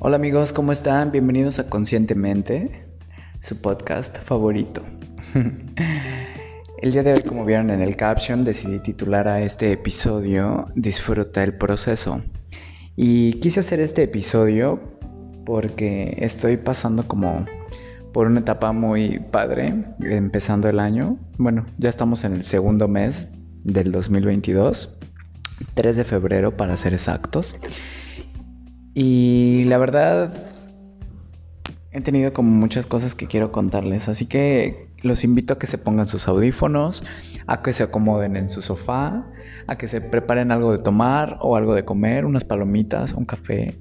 Hola amigos, ¿cómo están? Bienvenidos a Conscientemente, su podcast favorito. el día de hoy, como vieron en el caption, decidí titular a este episodio Disfruta el proceso. Y quise hacer este episodio porque estoy pasando como por una etapa muy padre, empezando el año. Bueno, ya estamos en el segundo mes del 2022, 3 de febrero para ser exactos. Y la verdad, he tenido como muchas cosas que quiero contarles, así que los invito a que se pongan sus audífonos, a que se acomoden en su sofá, a que se preparen algo de tomar o algo de comer, unas palomitas, un café,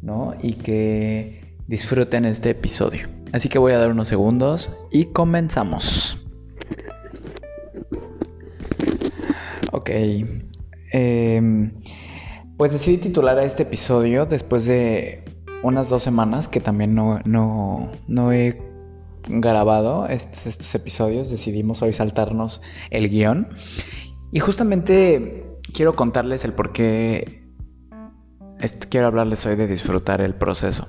¿no? Y que disfruten este episodio. Así que voy a dar unos segundos y comenzamos. Ok. Eh, pues decidí titular a este episodio después de unas dos semanas que también no, no, he grabado estos, episodios. Decidimos hoy saltarnos el guion. Y justamente quiero contarles el por qué quiero hablarles hoy de disfrutar el proceso.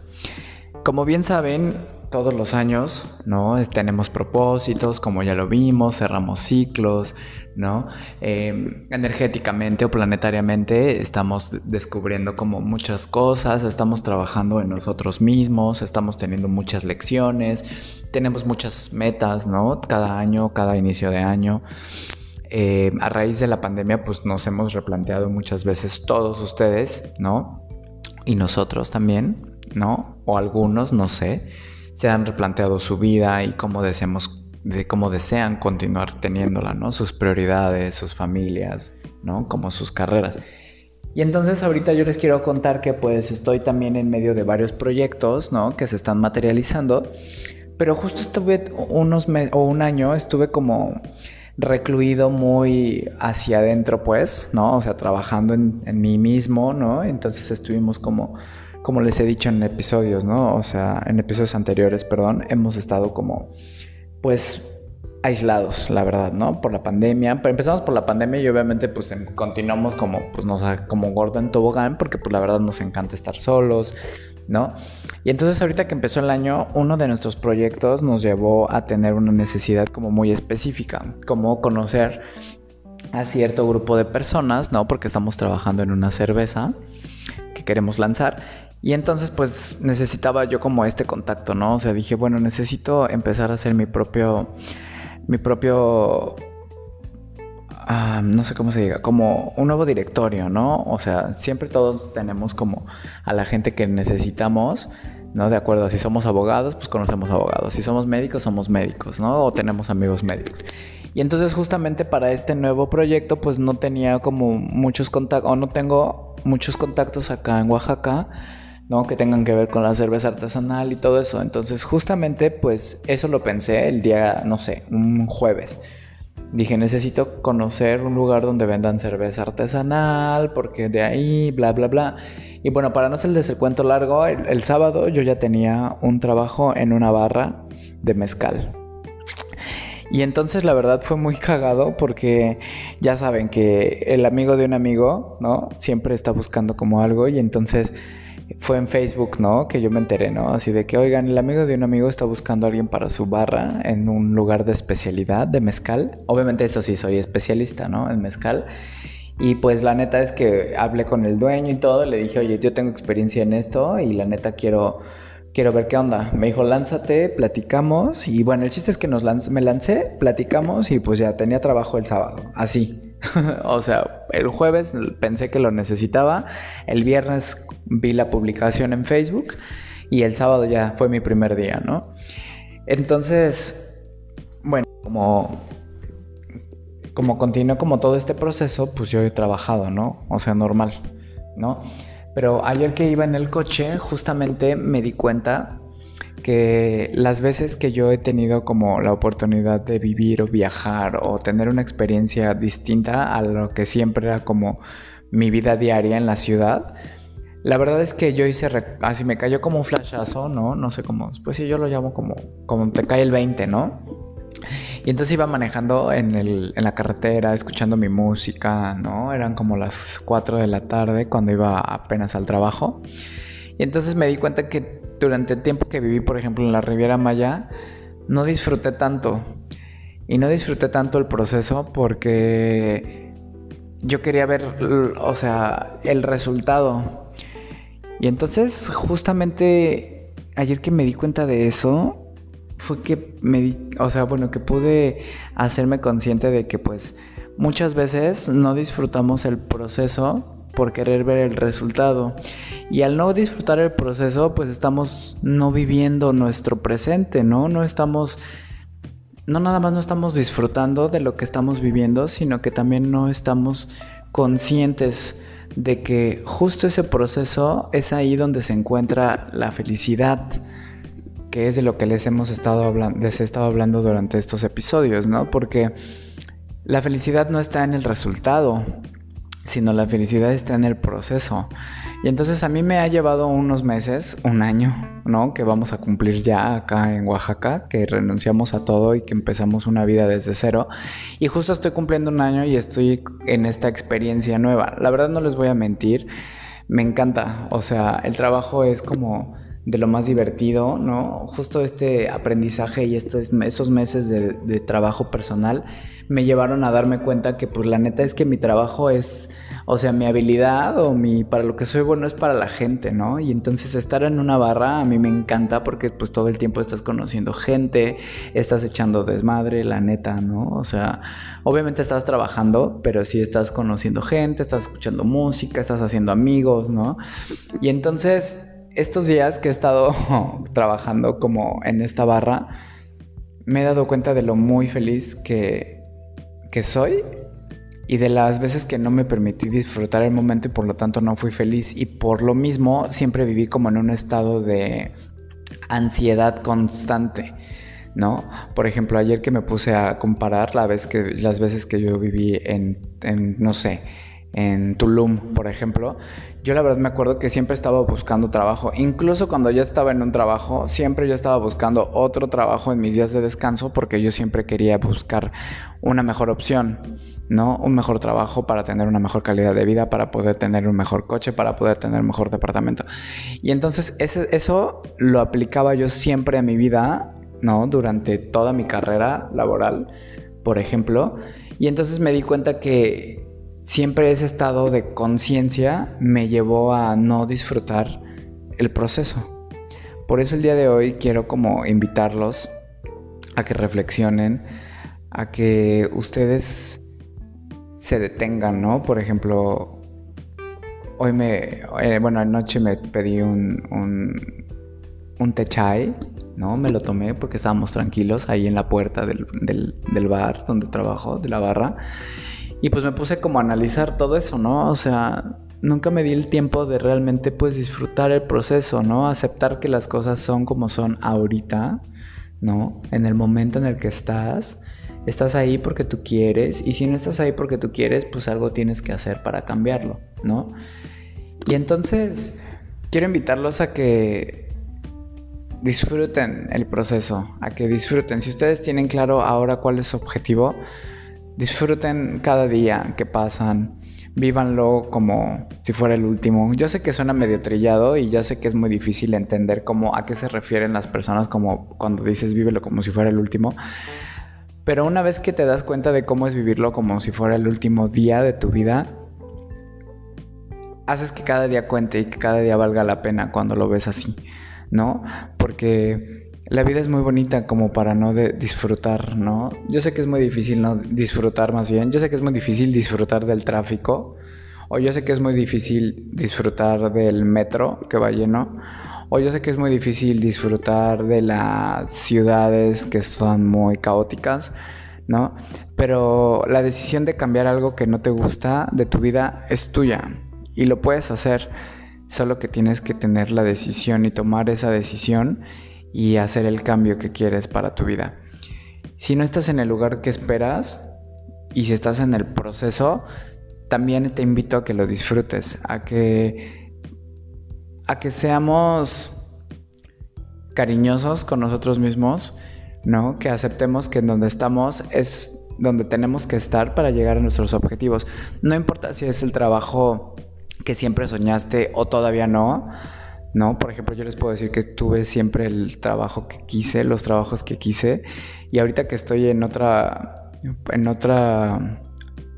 Como bien saben, todos los años, ¿no? Tenemos propósitos, como ya lo vimos, cerramos ciclos, ¿no? Em, energéticamente o planetariamente estamos descubriendo como muchas cosas, estamos trabajando en nosotros mismos, estamos teniendo muchas lecciones, tenemos muchas metas, ¿no? Cada año, cada inicio de año. Em, a raíz de la pandemia, pues nos hemos replanteado muchas veces todos ustedes, ¿no? Y nosotros también, ¿no? O algunos, no sé se han replanteado su vida y cómo deseamos, de cómo desean continuar teniéndola, ¿no? Sus prioridades, sus familias, ¿no? Como sus carreras. Y entonces ahorita yo les quiero contar que pues estoy también en medio de varios proyectos, ¿no? Que se están materializando. Pero justo estuve unos meses o un año, estuve como recluido muy hacia adentro, pues, ¿no? O sea, trabajando en, en mí mismo, ¿no? Entonces estuvimos como como les he dicho en episodios, ¿no? O sea, en episodios anteriores, perdón, hemos estado como, pues, aislados, la verdad, ¿no? Por la pandemia. Pero empezamos por la pandemia y obviamente, pues, em, continuamos como, pues, nos, como gordo en tobogán, porque, pues, la verdad nos encanta estar solos, ¿no? Y entonces ahorita que empezó el año, uno de nuestros proyectos nos llevó a tener una necesidad como muy específica, como conocer a cierto grupo de personas, ¿no? Porque estamos trabajando en una cerveza que queremos lanzar y entonces pues necesitaba yo como este contacto, ¿no? O sea, dije, bueno, necesito empezar a hacer mi propio, mi propio, ah, no sé cómo se diga, como un nuevo directorio, ¿no? O sea, siempre todos tenemos como a la gente que necesitamos, ¿no? De acuerdo, si somos abogados, pues conocemos abogados, si somos médicos, somos médicos, ¿no? O tenemos amigos médicos. Y entonces justamente para este nuevo proyecto pues no tenía como muchos contactos, o no tengo muchos contactos acá en Oaxaca ¿no? Que tengan que ver con la cerveza artesanal y todo eso. Entonces, justamente, pues eso lo pensé el día, no sé, un jueves. Dije, necesito conocer un lugar donde vendan cerveza artesanal, porque de ahí, bla, bla, bla. Y bueno, para no hacerles el cuento largo, el, sábado yo ya tenía un trabajo en una barra de mezcal. Y entonces la verdad fue muy cagado porque ya saben que el amigo de un amigo, ¿no? Siempre está buscando como algo y entonces fue en Facebook, ¿no? Que yo me enteré, ¿no? Así de que, oigan, el amigo de un amigo está buscando a alguien para su barra en un lugar de especialidad de mezcal. Obviamente eso sí, soy especialista, ¿no? En mezcal. Y pues la neta es que hablé con el dueño y todo, le dije, oye, yo tengo experiencia en esto y la neta quiero, quiero ver qué onda. Me dijo, lánzate, platicamos. Y bueno, el chiste es que nos me lancé, platicamos y pues ya tenía trabajo el sábado, así. o sea, el jueves pensé que lo necesitaba, el viernes vi la publicación en Facebook y el sábado ya fue mi primer día, ¿no? Entonces, bueno, como, como continuó como todo este proceso, pues yo he trabajado, ¿no? O sea, normal, ¿no? Pero ayer que iba en el coche, justamente me di cuenta que las veces que yo he tenido como la oportunidad de vivir o viajar o tener una experiencia distinta a lo que siempre era como mi vida diaria en la ciudad, la verdad es que yo hice, así me cayó como un flashazo, ¿no? No sé cómo, pues sí, yo lo llamo como, como te cae el 20, ¿no? Y entonces iba manejando en, el, en la carretera, escuchando mi música, ¿no? Eran como las 4 de la tarde cuando iba apenas al trabajo. Y entonces me di cuenta que durante el tiempo que viví, por ejemplo, en la Riviera Maya, no disfruté tanto. Y no disfruté tanto el proceso porque yo quería ver, o sea, el resultado. Y entonces, justamente ayer que me di cuenta de eso, fue que me di, o sea, bueno, que pude hacerme consciente de que pues muchas veces no disfrutamos el proceso por querer ver el resultado. Y al no disfrutar el proceso, pues estamos no viviendo nuestro presente, ¿no? No estamos no nada más no estamos disfrutando de lo que estamos viviendo, sino que también no estamos conscientes de que justo ese proceso es ahí donde se encuentra la felicidad, que es de lo que les hemos estado hablando, les he estado hablando durante estos episodios, ¿no? Porque la felicidad no está en el resultado, sino la felicidad está en el proceso. Y entonces a mí me ha llevado unos meses, un año, ¿no? Que vamos a cumplir ya acá en Oaxaca, que renunciamos a todo y que empezamos una vida desde cero. Y justo estoy cumpliendo un año y estoy en esta experiencia nueva. La verdad no les voy a mentir, me encanta. O sea, el trabajo es como de lo más divertido, ¿no? Justo este aprendizaje y estos, esos meses de, de trabajo personal me llevaron a darme cuenta que pues la neta es que mi trabajo es, o sea, mi habilidad o mi, para lo que soy bueno es para la gente, ¿no? Y entonces estar en una barra a mí me encanta porque pues todo el tiempo estás conociendo gente, estás echando desmadre, la neta, ¿no? O sea, obviamente estás trabajando, pero sí estás conociendo gente, estás escuchando música, estás haciendo amigos, ¿no? Y entonces estos días que he estado trabajando como en esta barra, me he dado cuenta de lo muy feliz que, que soy y de las veces que no me permití disfrutar el momento y por lo tanto no fui feliz y por lo mismo siempre viví como en un estado de ansiedad constante. ¿no? Por ejemplo, ayer que me puse a comparar las veces que yo viví en, en, no sé, en Tulum, por ejemplo, yo la verdad me acuerdo que siempre estaba buscando trabajo. Incluso cuando yo estaba en un trabajo, siempre yo estaba buscando otro trabajo en mis días de descanso porque yo siempre quería buscar una mejor opción, ¿no? Un mejor trabajo para tener una mejor calidad de vida, para poder tener un mejor coche, para poder tener un mejor departamento. Y entonces eso lo aplicaba yo siempre a mi vida, ¿no? Durante toda mi carrera laboral, por ejemplo. Y entonces me di cuenta que siempre ese estado de conciencia me llevó a no disfrutar el proceso. Por eso el día de hoy quiero como invitarlos a que reflexionen, a que ustedes se detengan, ¿no? Por ejemplo, hoy me, eh, bueno, anoche me pedí un, un, un té chai, ¿no? Me lo tomé porque estábamos tranquilos ahí en la puerta del, del bar donde trabajo, de la barra. Y pues me puse como a analizar todo eso, ¿no? O sea, nunca me di el tiempo de realmente pues disfrutar el proceso, ¿no? Aceptar que las cosas son como son ahorita, ¿no? En el momento en el que estás, estás ahí porque tú quieres y si no estás ahí porque tú quieres, pues algo tienes que hacer para cambiarlo, ¿no? Y entonces quiero invitarlos a que disfruten el proceso, a que disfruten. Si ustedes tienen claro ahora cuál es su objetivo, Disfruten cada día que pasan, vívanlo como si fuera el último. Yo sé que suena medio trillado y ya sé que es muy difícil entender cómo a qué se refieren las personas como cuando dices vívelo como si fuera el último. Pero una vez que te das cuenta de cómo es vivirlo como si fuera el último día de tu vida, haces que cada día cuente y que cada día valga la pena cuando lo ves así, ¿no? Porque la vida es muy bonita como para no disfrutar, ¿no? Yo sé que es muy difícil no disfrutar más bien. Yo sé que es muy difícil disfrutar del tráfico. O yo sé que es muy difícil disfrutar del metro que va lleno. O yo sé que es muy difícil disfrutar de las ciudades que son muy caóticas, ¿no? Pero la decisión de cambiar algo que no te gusta de tu vida es tuya. Y lo puedes hacer. Solo que tienes que tener la decisión y tomar esa decisión y hacer el cambio que quieres para tu vida. Si no estás en el lugar que esperas y si estás en el proceso, también te invito a que lo disfrutes, a que a que seamos cariñosos con nosotros mismos, ¿no? Que aceptemos que en donde estamos es donde tenemos que estar para llegar a nuestros objetivos. No importa si es el trabajo que siempre soñaste o todavía no, ¿no? Por ejemplo, yo les puedo decir que tuve siempre el trabajo que quise, los trabajos que quise, y ahorita que estoy en otra, en otra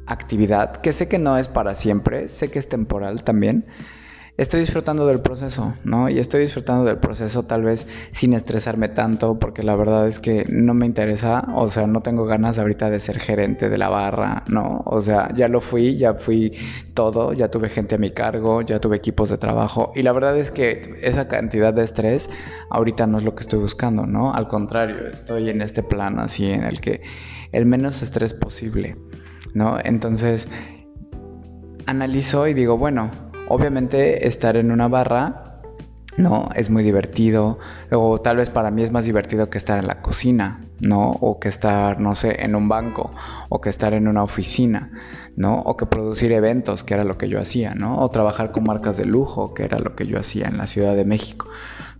actividad, que sé que no es para siempre, sé que es temporal también, estoy disfrutando del proceso, ¿no? Y estoy disfrutando del proceso tal vez sin estresarme tanto, porque la verdad es que no me interesa, o sea, no tengo ganas ahorita de ser gerente de la barra, ¿no? O sea, ya lo fui, ya fui todo, ya tuve gente a mi cargo, ya tuve equipos de trabajo, y la verdad es que esa cantidad de estrés ahorita no es lo que estoy buscando, ¿no? Al contrario, estoy en este plan así en el que el menos estrés posible, ¿no? Entonces, analizo y digo, bueno, Obviamente estar en una barra, ¿no? Es muy divertido, o tal vez para mí es más divertido que estar en la cocina, ¿no? O que estar, no sé, en un banco, o que estar en una oficina, ¿no? O que producir eventos, que era lo que yo hacía, ¿no? O trabajar con marcas de lujo, que era lo que yo hacía en la Ciudad de México.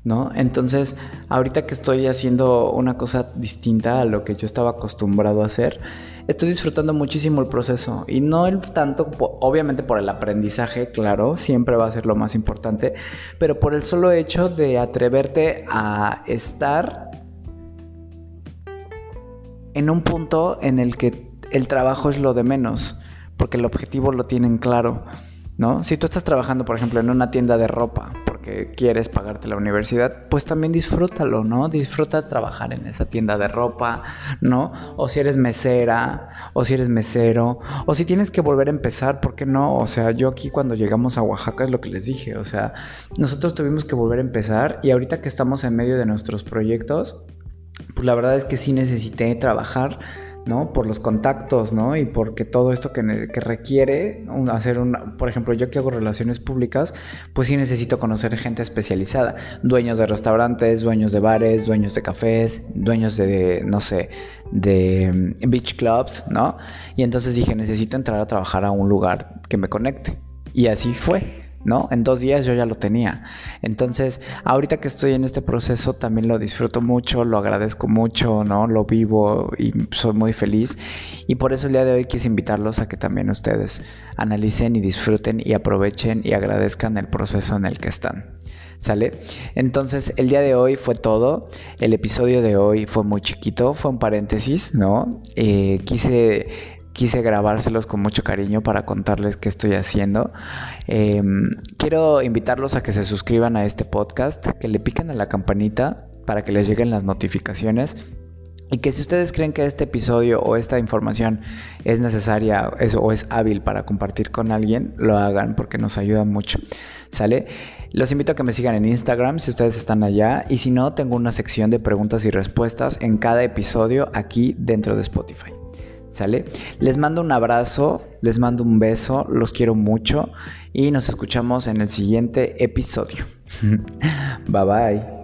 ¿No? Entonces, ahorita que estoy haciendo una cosa distinta a lo que yo estaba acostumbrado a hacer, estoy disfrutando muchísimo el proceso y no el tanto, obviamente por el aprendizaje, claro, siempre va a ser lo más importante, pero por el solo hecho de atreverte a estar en un punto en el que el trabajo es lo de menos, porque el objetivo lo tienen claro, ¿no? Si tú estás trabajando, por ejemplo, en una tienda de ropa, quieres pagarte la universidad, pues también disfrútalo, ¿no? Disfruta trabajar en esa tienda de ropa, ¿no? O si eres mesera, o si eres mesero, o si tienes que volver a empezar, ¿por qué no? O sea, yo aquí cuando llegamos a Oaxaca es lo que les dije, o sea, nosotros tuvimos que volver a empezar y ahorita que estamos en medio de nuestros proyectos, pues la verdad es que sí necesité trabajar ¿no? Por los contactos, ¿no? Y porque todo esto que, requiere hacer un, por ejemplo, yo que hago relaciones públicas, pues sí necesito conocer gente especializada, dueños de restaurantes, dueños de bares, dueños de cafés, dueños de, no sé, de mm, beach clubs, ¿no? Y entonces dije, necesito entrar a trabajar a un lugar que me conecte. Y así fue. ¿No? En dos días yo ya lo tenía. Entonces, ahorita que estoy en este proceso, también lo disfruto mucho, lo agradezco mucho, ¿no? Lo vivo y soy muy feliz. Y por eso el día de hoy quise invitarlos a que también ustedes analicen y disfruten y aprovechen y agradezcan el proceso en el que están. ¿Sale? Entonces, el día de hoy fue todo. El episodio de hoy fue muy chiquito, fue un paréntesis, ¿no? Eh, quise quise grabárselos con mucho cariño para contarles qué estoy haciendo. Em, quiero invitarlos a que se suscriban a este podcast, que le piquen a la campanita para que les lleguen las notificaciones. Y que si ustedes creen que este episodio o esta información es necesaria o es hábil para compartir con alguien, lo hagan porque nos ayuda mucho. ¿Sale? Los invito a que me sigan en Instagram si ustedes están allá. Y si no, tengo una sección de preguntas y respuestas en cada episodio aquí dentro de Spotify. Les mando un abrazo, les mando un beso, los quiero mucho y nos escuchamos en el siguiente episodio. bye bye.